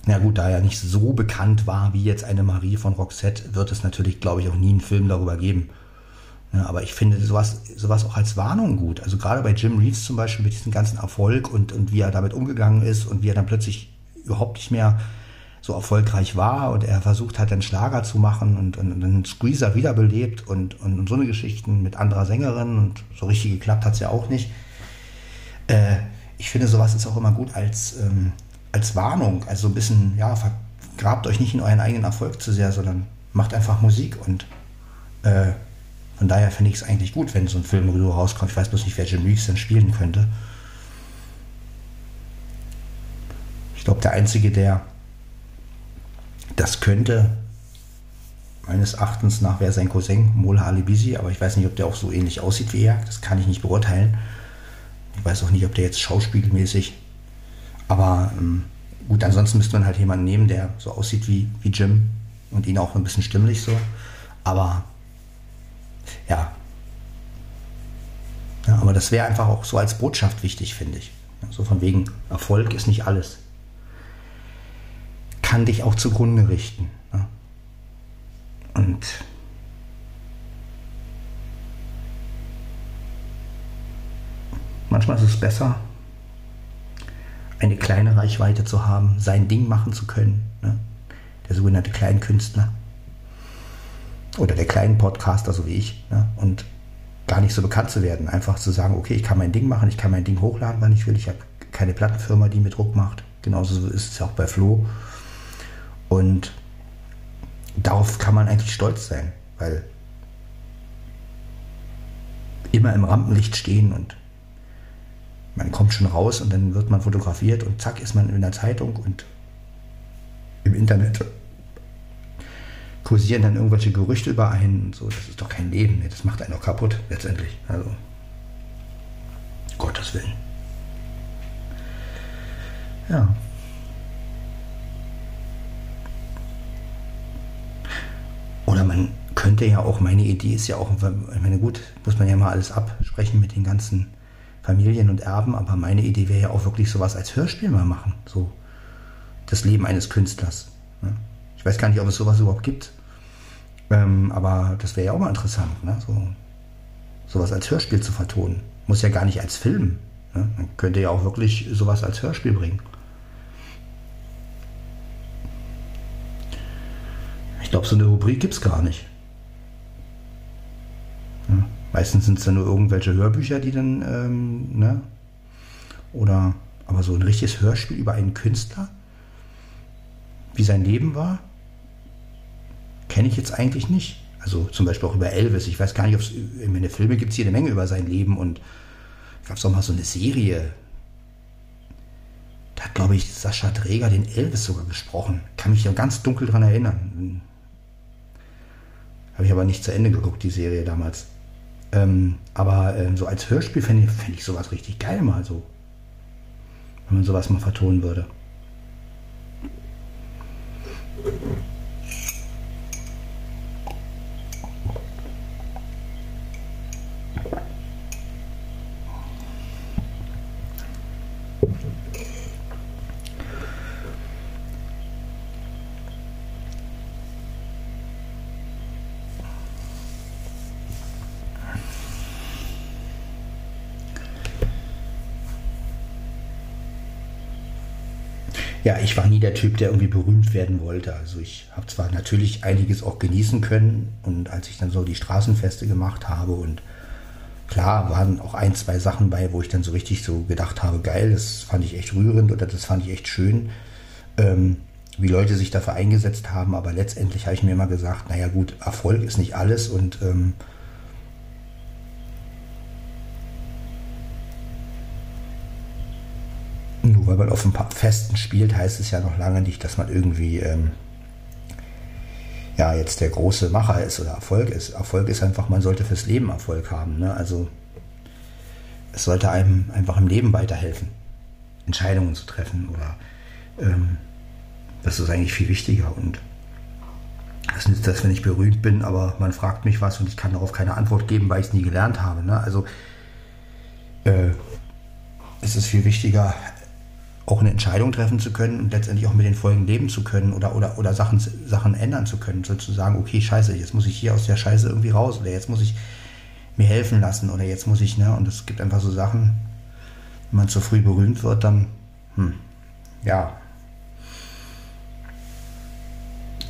Speaker 1: na gut, da er nicht so bekannt war wie jetzt eine Marie von Roxette, wird es natürlich, glaube ich, auch nie einen Film darüber geben. Ja, aber ich finde sowas, sowas auch als Warnung gut. Also gerade bei Jim Reeves zum Beispiel mit diesem ganzen Erfolg und, und wie er damit umgegangen ist und wie er dann plötzlich überhaupt nicht mehr so erfolgreich war und er versucht hat, einen Schlager zu machen und, und, und dann Squeezer wiederbelebt und, und, und, so eine Geschichten mit anderer Sängerin und so richtig geklappt hat es ja auch nicht. Äh, ich finde, sowas ist auch immer gut als, ähm, als Warnung. Also ein bisschen, ja, vergrabt euch nicht in euren eigenen Erfolg zu sehr, sondern macht einfach Musik und äh, von daher finde ich es eigentlich gut, wenn so ein Film so rauskommt. Ich weiß bloß nicht, wer Jim Reeves dann spielen könnte. Ich glaube, der Einzige, der das könnte, meines Erachtens nach, wäre sein Cousin Mola Alibisi, aber ich weiß nicht, ob der auch so ähnlich aussieht wie er. Das kann ich nicht beurteilen. Ich weiß auch nicht, ob der jetzt schauspielmäßig. Aber ähm, gut, ansonsten müsste man halt jemanden nehmen, der so aussieht wie, wie Jim und ihn auch ein bisschen stimmlich so. Aber ja. ja aber das wäre einfach auch so als Botschaft wichtig, finde ich. So von wegen, Erfolg ist nicht alles kann dich auch zugrunde richten. Ne? Und manchmal ist es besser, eine kleine Reichweite zu haben, sein Ding machen zu können. Ne? Der sogenannte Kleinkünstler. Oder der kleinen Podcaster, so wie ich. Ne? Und gar nicht so bekannt zu werden. Einfach zu sagen, okay, ich kann mein Ding machen, ich kann mein Ding hochladen, wann ich will. Ich habe keine Plattenfirma, die mir Druck macht. Genauso ist es ja auch bei Flo. Und darauf kann man eigentlich stolz sein, weil immer im Rampenlicht stehen und man kommt schon raus und dann wird man fotografiert und zack ist man in der Zeitung und im Internet [laughs] kursieren dann irgendwelche Gerüchte über einen und so. Das ist doch kein Leben. Das macht einen doch kaputt letztendlich. Also Gottes Willen. Ja. Oder man könnte ja auch, meine Idee ist ja auch, ich meine, gut, muss man ja mal alles absprechen mit den ganzen Familien und Erben, aber meine Idee wäre ja auch wirklich sowas als Hörspiel mal machen. So das Leben eines Künstlers. Ne? Ich weiß gar nicht, ob es sowas überhaupt gibt. Ähm, aber das wäre ja auch mal interessant, ne? so, sowas als Hörspiel zu vertonen. Muss ja gar nicht als Film. Ne? Man könnte ja auch wirklich sowas als Hörspiel bringen. Ich glaube, so eine Rubrik gibt es gar nicht. Ja, meistens sind es dann nur irgendwelche Hörbücher, die dann, ähm, ne? Oder, aber so ein richtiges Hörspiel über einen Künstler, wie sein Leben war, kenne ich jetzt eigentlich nicht. Also zum Beispiel auch über Elvis. Ich weiß gar nicht, ob es in den Filmen gibt es eine Menge über sein Leben und gab es auch mal so eine Serie. Da hat, glaube ich, Sascha Träger den Elvis sogar gesprochen. Kann mich ja ganz dunkel daran erinnern. Habe ich aber nicht zu Ende geguckt, die Serie damals. Ähm, aber äh, so als Hörspiel fände ich, fänd ich sowas richtig geil mal so. Wenn man sowas mal vertonen würde. Ja, ich war nie der Typ, der irgendwie berühmt werden wollte. Also ich habe zwar natürlich einiges auch genießen können und als ich dann so die Straßenfeste gemacht habe und klar waren auch ein, zwei Sachen bei, wo ich dann so richtig so gedacht habe, geil, das fand ich echt rührend oder das fand ich echt schön, ähm, wie Leute sich dafür eingesetzt haben. Aber letztendlich habe ich mir immer gesagt, naja gut, Erfolg ist nicht alles und ähm, man auf ein paar Festen spielt, heißt es ja noch lange nicht, dass man irgendwie ähm, ja jetzt der große Macher ist oder Erfolg ist. Erfolg ist einfach, man sollte fürs Leben Erfolg haben. Ne? Also es sollte einem einfach im Leben weiterhelfen, Entscheidungen zu treffen oder ähm, das ist eigentlich viel wichtiger und das nützt das, wenn ich berühmt bin, aber man fragt mich was und ich kann darauf keine Antwort geben, weil ich es nie gelernt habe. Ne? Also äh, es ist viel wichtiger, auch eine Entscheidung treffen zu können und letztendlich auch mit den Folgen leben zu können oder, oder, oder Sachen, Sachen ändern zu können. Sozusagen, okay, scheiße, jetzt muss ich hier aus der Scheiße irgendwie raus oder jetzt muss ich mir helfen lassen oder jetzt muss ich, ne, und es gibt einfach so Sachen, wenn man zu früh berühmt wird, dann, hm, ja,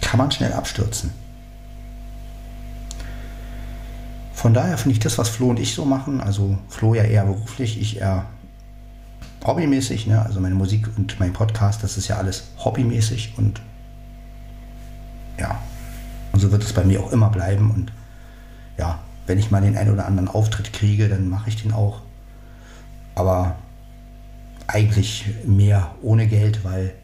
Speaker 1: kann man schnell abstürzen. Von daher finde ich das, was Flo und ich so machen, also Flo ja eher beruflich, ich eher hobbymäßig, ne? also meine Musik und mein Podcast, das ist ja alles hobbymäßig und ja, und so wird es bei mir auch immer bleiben und ja, wenn ich mal den einen oder anderen Auftritt kriege, dann mache ich den auch, aber eigentlich mehr ohne Geld, weil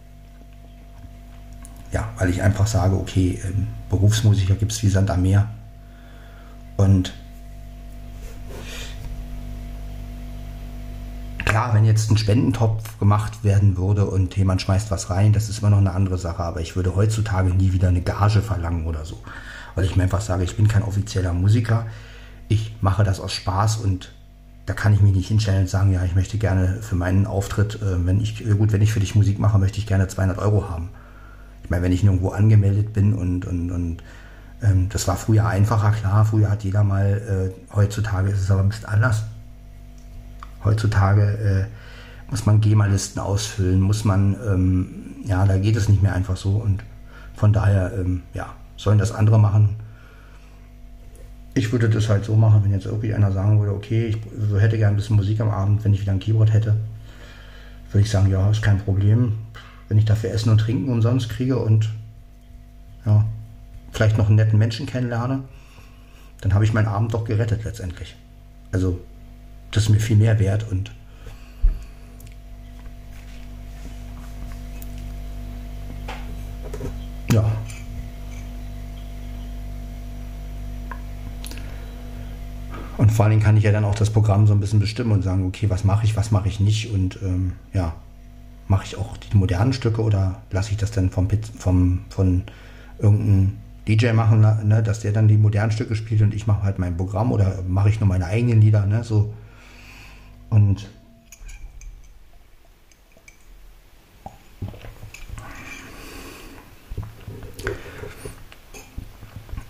Speaker 1: ja, weil ich einfach sage, okay, ähm, Berufsmusiker gibt es wie Sand am Meer. Und klar, wenn jetzt ein Spendentopf gemacht werden würde und jemand schmeißt was rein, das ist immer noch eine andere Sache. Aber ich würde heutzutage nie wieder eine Gage verlangen oder so. Weil ich mir einfach sage, ich bin kein offizieller Musiker. Ich mache das aus Spaß und da kann ich mich nicht hinstellen und sagen, ja, ich möchte gerne für meinen Auftritt, äh, wenn ich, gut, wenn ich für dich Musik mache, möchte ich gerne 200 Euro haben. Ich meine, wenn ich nirgendwo angemeldet bin und, und, und ähm, das war früher einfacher, klar, früher hat jeder mal, äh, heutzutage ist es aber ein bisschen anders heutzutage äh, muss man GEMA-Listen ausfüllen, muss man, ähm, ja, da geht es nicht mehr einfach so und von daher, ähm, ja, sollen das andere machen. Ich würde das halt so machen, wenn jetzt irgendwie einer sagen würde, okay, ich hätte gerne ein bisschen Musik am Abend, wenn ich wieder ein Keyboard hätte, würde ich sagen, ja, ist kein Problem. Wenn ich dafür Essen und Trinken umsonst kriege und ja, vielleicht noch einen netten Menschen kennenlerne, dann habe ich meinen Abend doch gerettet letztendlich. Also das ist mir viel mehr wert und ja. Und vor Dingen kann ich ja dann auch das Programm so ein bisschen bestimmen und sagen, okay, was mache ich, was mache ich nicht und ähm, ja, mache ich auch die modernen Stücke oder lasse ich das dann vom, vom von irgendeinem DJ machen, ne, dass der dann die modernen Stücke spielt und ich mache halt mein Programm oder mache ich nur meine eigenen Lieder, ne, so und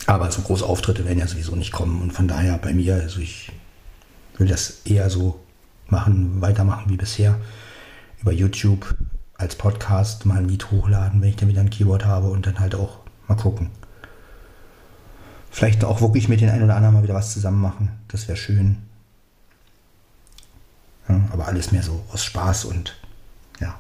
Speaker 1: aber so große Auftritte werden ja sowieso nicht kommen. Und von daher bei mir, also ich will das eher so machen, weitermachen wie bisher. Über YouTube als Podcast mal ein Lied hochladen, wenn ich dann wieder ein Keyboard habe und dann halt auch mal gucken. Vielleicht auch wirklich mit den einen oder anderen mal wieder was zusammen machen. Das wäre schön. Ja, aber alles mehr so aus Spaß und ja.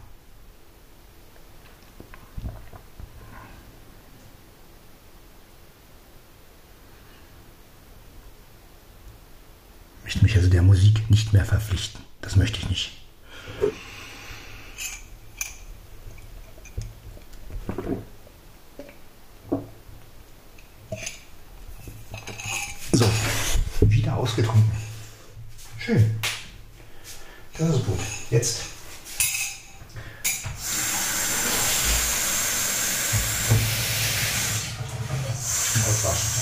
Speaker 1: Ich möchte mich also der Musik nicht mehr verpflichten. Das möchte ich nicht. So, wieder ausgetrunken. Schön. Das ist gut. Jetzt. Auswaschen.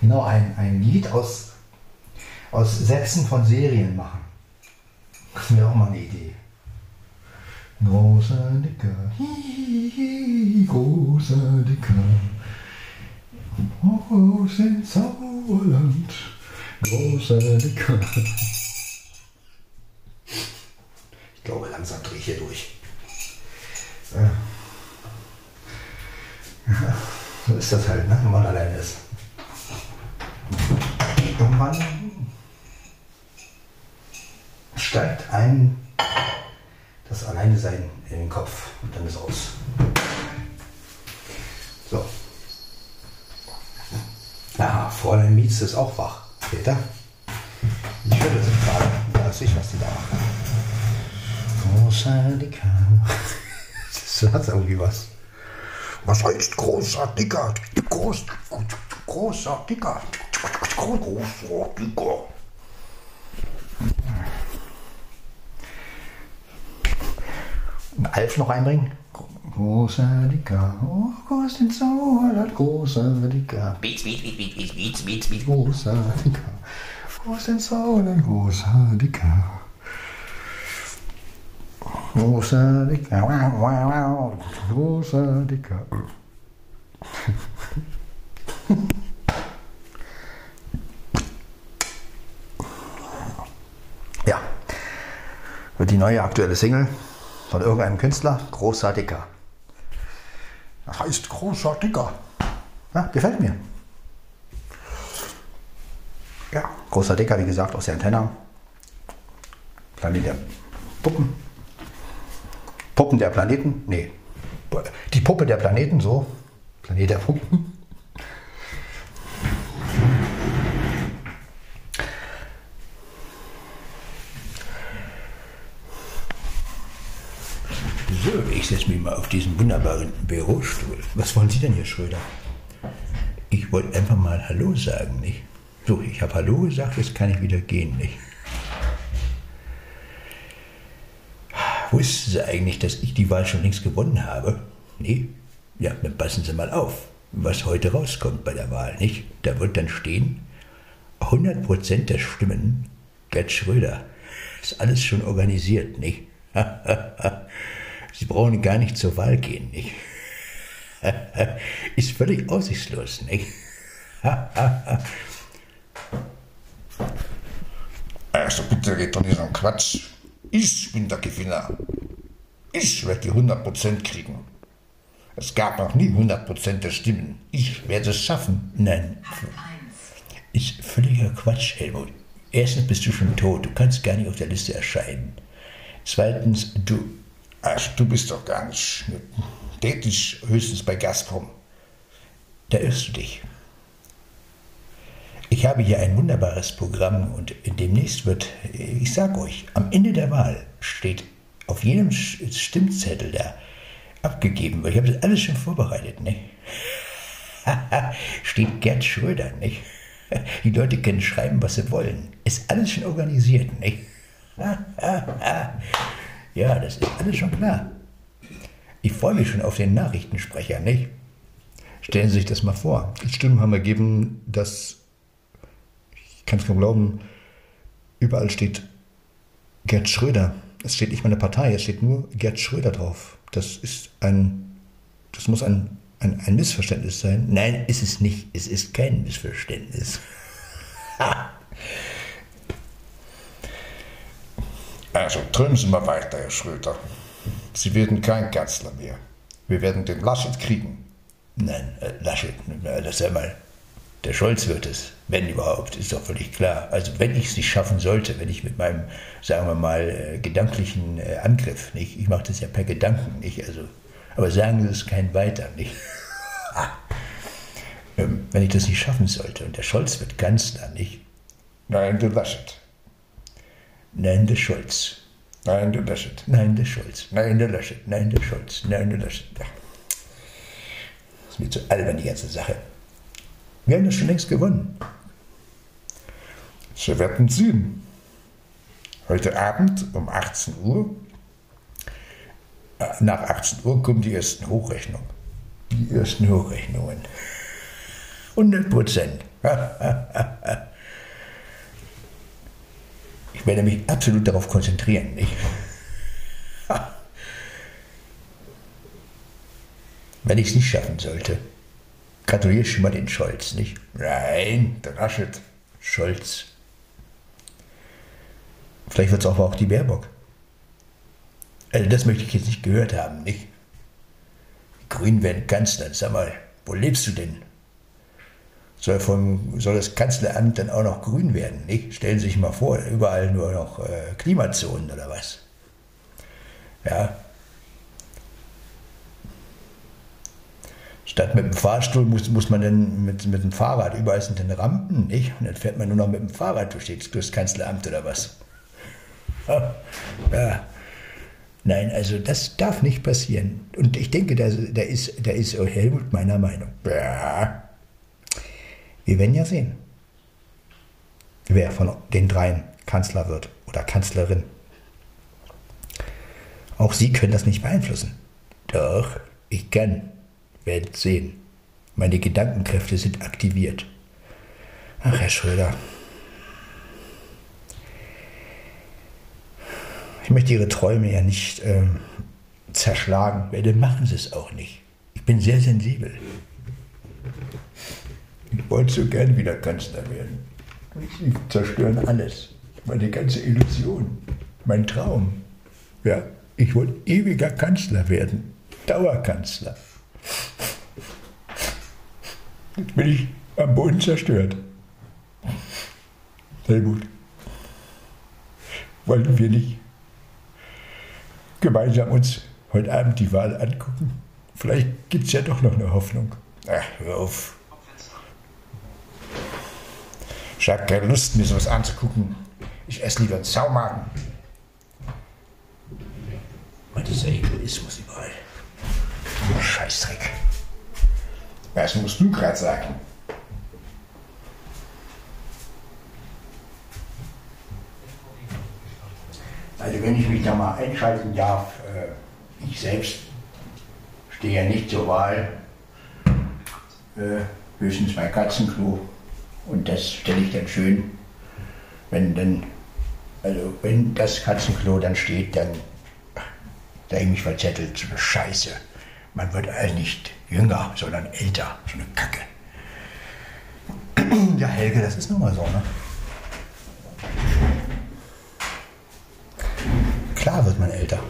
Speaker 1: Genau, ein, ein Lied aus, Sätzen von Serien steigt ein das Alleinesein in den Kopf und dann ist aus. So. Aha, Fräulein Mietz ist auch wach. Peter? Ich höre das gerade. Weiß ich, was die da machen. Großer Dicker. [laughs] Das hat irgendwie was. Was heißt großer Dicker? Groß, großer Dicker. Großer Dicker. Alf noch einbringen? Großer Dicker, oh, groß den Sauerland, großer Dicker. Beats, beats, beats, beats, beats, beats, beats, beats. Großer Dicker, groß den Sauerland, großer Dicker. Großer Dicker, wow, wow, wow, großer Dicker. ja, wird die neue aktuelle Single von irgendeinem Künstler, großer Dicker. Das heißt großer Dicker. Ja, gefällt mir. Ja, großer Dicker, wie gesagt, aus der Antenne. Planet der Puppen. Puppen der Planeten? Nee. Die Puppe der Planeten, so. Planet der Puppen. So, ich setze mich mal auf diesen wunderbaren Bürostuhl. Was wollen Sie denn hier, Schröder? Ich wollte einfach mal Hallo sagen, nicht? So, ich habe Hallo gesagt, jetzt kann ich wieder gehen, nicht? Wussten Sie eigentlich, dass ich die Wahl schon längst gewonnen habe? Nee? Ja, dann passen Sie mal auf, was heute rauskommt bei der Wahl, nicht? Da wird dann stehen, 100% der Stimmen Gerd Schröder. Ist alles schon organisiert, nicht? [laughs] Sie brauchen gar nicht zur Wahl gehen, nicht? Ist völlig aussichtslos, nicht?
Speaker 2: Also bitte red doch nicht so einen Quatsch. Ich bin der Gewinner. Ich werde die 100% kriegen. Es gab noch nie 100% der Stimmen. Ich werde es schaffen.
Speaker 1: Nein. Ist völliger Quatsch, Helmut. Erstens bist du schon tot. Du kannst gar nicht auf der Liste erscheinen. Zweitens, du
Speaker 2: Ach, du bist doch gar nicht tätig, höchstens bei Gazprom.
Speaker 1: Da irrst du dich. Ich habe hier ein wunderbares Programm und demnächst wird, ich sag euch, am Ende der Wahl steht auf jedem Stimmzettel da abgegeben wird. Ich habe das alles schon vorbereitet, ne? [laughs] steht Gerd Schröder, nicht? [laughs] Die Leute können schreiben, was sie wollen. Ist alles schon organisiert, nicht? [laughs] Ja, das ist alles schon klar. Ich freue mich schon auf den Nachrichtensprecher, nicht? Stellen Sie sich das mal vor.
Speaker 3: Die Stimmen haben ergeben, dass, ich kann es kaum glauben, überall steht Gerd Schröder. Es steht nicht meine Partei, es steht nur Gerd Schröder drauf. Das ist ein, das muss ein, ein, ein Missverständnis sein.
Speaker 1: Nein, ist es nicht. Es ist kein Missverständnis. [laughs]
Speaker 2: Also träumen Sie mal weiter, Herr Schröder. Sie werden kein Kanzler mehr. Wir werden den Laschet kriegen.
Speaker 1: Nein, äh, Laschet, das sei mal, der Scholz wird es, wenn überhaupt, ist doch völlig klar. Also wenn ich es nicht schaffen sollte, wenn ich mit meinem, sagen wir mal, äh, gedanklichen äh, Angriff, nicht, ich mache das ja per Gedanken, nicht, also, aber sagen Sie es kein weiter, nicht. [laughs] ähm, wenn ich das nicht schaffen sollte und der Scholz wird Kanzler, nicht.
Speaker 2: Nein, der Laschet.
Speaker 1: Nein, der Scholz.
Speaker 2: Nein, der Laschet.
Speaker 1: Nein, der Scholz.
Speaker 2: Nein, der Laschet.
Speaker 1: Nein, der Scholz. Nein, der Laschet. Das ist mir zu albern, die ganze Sache. Wir haben das schon längst gewonnen.
Speaker 2: Sie werden sehen. Heute Abend um 18 Uhr,
Speaker 1: äh, nach 18 Uhr kommen die ersten Hochrechnungen. Die ersten Hochrechnungen. 100 Prozent. [laughs] Ich werde mich absolut darauf konzentrieren. Nicht? Wenn ich es nicht schaffen sollte, gratuliere schon mal den Scholz, nicht?
Speaker 2: Nein, der.
Speaker 1: Scholz. Vielleicht wird es auch, auch die Baerbock. Also das möchte ich jetzt nicht gehört haben, nicht? Die Grünen werden Kanzler. Sag mal, wo lebst du denn? Soll, vom, soll das Kanzleramt dann auch noch grün werden, nicht? Stellen Sie sich mal vor, überall nur noch äh, Klimazonen oder was? Ja. Statt mit dem Fahrstuhl muss, muss man dann mit, mit dem Fahrrad, überall sind dann Rampen, nicht? Und dann fährt man nur noch mit dem Fahrrad durch das Kanzleramt oder was? Ja. Nein, also das darf nicht passieren. Und ich denke, da, da, ist, da ist Helmut meiner Meinung. Ja. Wir werden ja sehen, wer von den dreien Kanzler wird oder Kanzlerin. Auch Sie können das nicht beeinflussen. Doch, ich kann. Werdet sehen. Meine Gedankenkräfte sind aktiviert. Ach, Herr Schröder. Ich möchte Ihre Träume ja nicht ähm, zerschlagen, dann machen Sie es auch nicht. Ich bin sehr sensibel. Ich wollte so gern wieder Kanzler werden. Sie zerstören alles. Meine ganze Illusion. Mein Traum. Ja, ich wollte ewiger Kanzler werden. Dauerkanzler. Jetzt bin ich am Boden zerstört. Helmut, wollten wir nicht gemeinsam uns heute Abend die Wahl angucken? Vielleicht gibt es ja doch noch eine Hoffnung. Ach, hör auf. Ich habe keine Lust, mir sowas anzugucken. Ich esse lieber einen Saumagen. Und dieser Egoismus überall. Scheißdreck. Das musst du gerade sagen. Also wenn ich mich da mal einschalten darf, äh, ich selbst stehe ja nicht zur Wahl, äh, höchstens mein Katzenklo und das stelle ich dann schön, wenn dann, also wenn das Katzenklo dann steht, dann da ich mich verzettelt, so eine Scheiße. Man wird also nicht jünger, sondern älter, so eine Kacke. [clears throat] Ja, Helge, das ist nun mal so, ne? Klar wird man älter.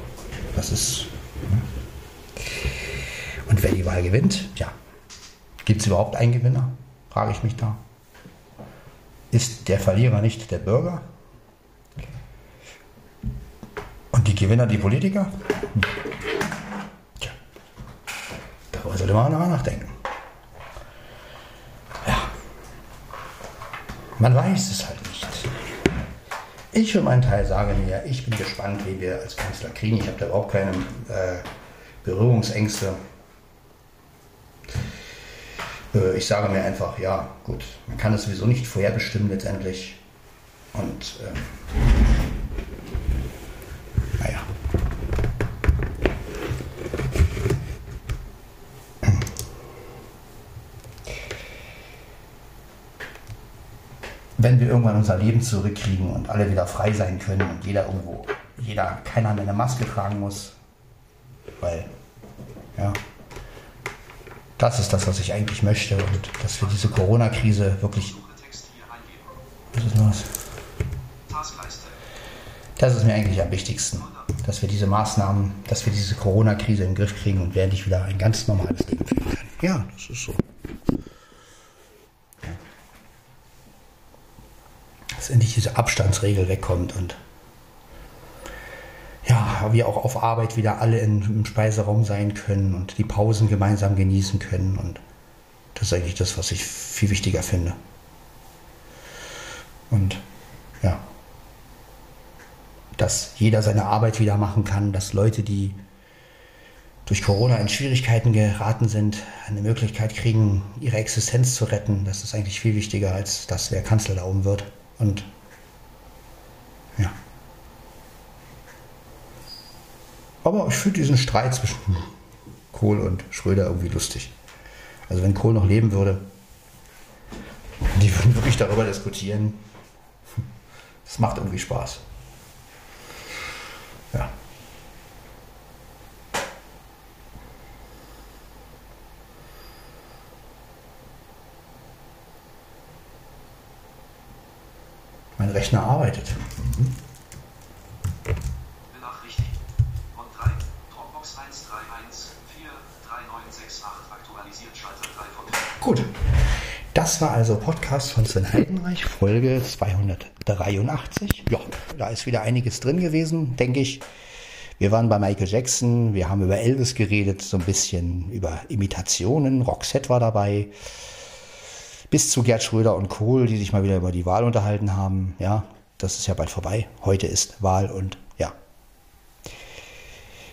Speaker 1: Das ist. Ne? Und wer die Wahl gewinnt, ja. Gibt es überhaupt einen Gewinner? Frage ich mich da. Ist der Verlierer nicht der Bürger? Und die Gewinner die Politiker? Tja, darüber sollte man nachdenken. Ja, man weiß es halt nicht. Ich für meinen Teil sage mir, ich bin gespannt, wie wir als Kanzler kriegen. Ich habe da überhaupt keine äh, Berührungsängste. Äh, ich sage mir einfach, ja, gut, man kann es sowieso nicht vorherbestimmen letztendlich. Und ähm, naja. Wenn wir irgendwann unser Leben zurückkriegen und alle wieder frei sein können und jeder irgendwo, jeder, keiner eine Maske tragen muss, weil, ja, das ist das, was ich eigentlich möchte und dass wir diese Corona-Krise wirklich. Was ist los? Das ist mir eigentlich am wichtigsten, dass wir diese Maßnahmen, dass wir diese Corona-Krise in den Griff kriegen und endlich wieder ein ganz normales Leben führen können. Ja, das ist so. Dass endlich diese Abstandsregel wegkommt und wir auch auf Arbeit wieder alle in, im Speiseraum sein können und die Pausen gemeinsam genießen können. Und das ist eigentlich das, was ich viel wichtiger finde. Und ja, dass jeder seine Arbeit wieder machen kann, dass Leute, die durch Corona in Schwierigkeiten geraten sind, eine Möglichkeit kriegen, ihre Existenz zu retten. Das ist eigentlich viel wichtiger, als dass wer Kanzler da oben wird. Und ja. Aber ich finde diesen Streit zwischen Kohl und Schröder irgendwie lustig. Also wenn Kohl noch leben würde, die würden wirklich darüber diskutieren. Das macht irgendwie Spaß. Ja. Mein Rechner arbeitet. Mhm. Gut. Das war also Podcast von Sven Heidenreich, Folge 283. Ja, da ist wieder einiges drin gewesen, denke ich. Wir waren bei Michael Jackson, wir haben über Elvis geredet, so ein bisschen über Imitationen. Roxette war dabei. Bis zu Gerd Schröder und Kohl, die sich mal wieder über die Wahl unterhalten haben. Ja, das ist ja bald vorbei. Heute ist Wahl und ja.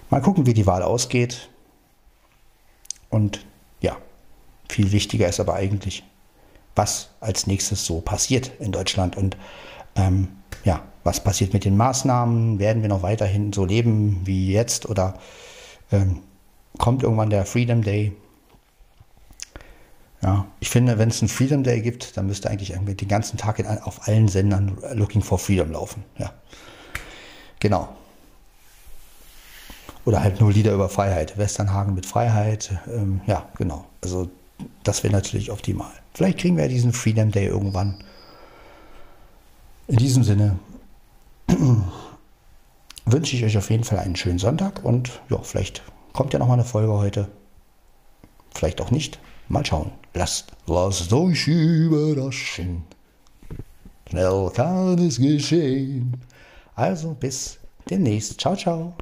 Speaker 1: Mal gucken, wie die Wahl ausgeht. Und viel wichtiger ist aber eigentlich, was als nächstes so passiert in Deutschland und ähm, ja, was passiert mit den Maßnahmen? Werden wir noch weiterhin so leben wie jetzt oder ähm, kommt irgendwann der Freedom Day? Ja, ich finde, wenn es einen Freedom Day gibt, dann müsste eigentlich irgendwie den ganzen Tag in, auf allen Sendern Looking for Freedom laufen. Ja, genau. Oder halt nur Lieder über Freiheit. Westernhagen mit Freiheit. Ähm, ja, genau. Also das wäre natürlich optimal. Vielleicht kriegen wir ja diesen Freedom Day irgendwann. In diesem Sinne [clears throat] wünsche ich euch auf jeden Fall einen schönen Sonntag und ja, vielleicht kommt ja noch mal eine Folge heute. Vielleicht auch nicht. Mal schauen. Lasst, lasst euch überraschen. Schnell kann es geschehen. Also bis demnächst. Ciao, ciao.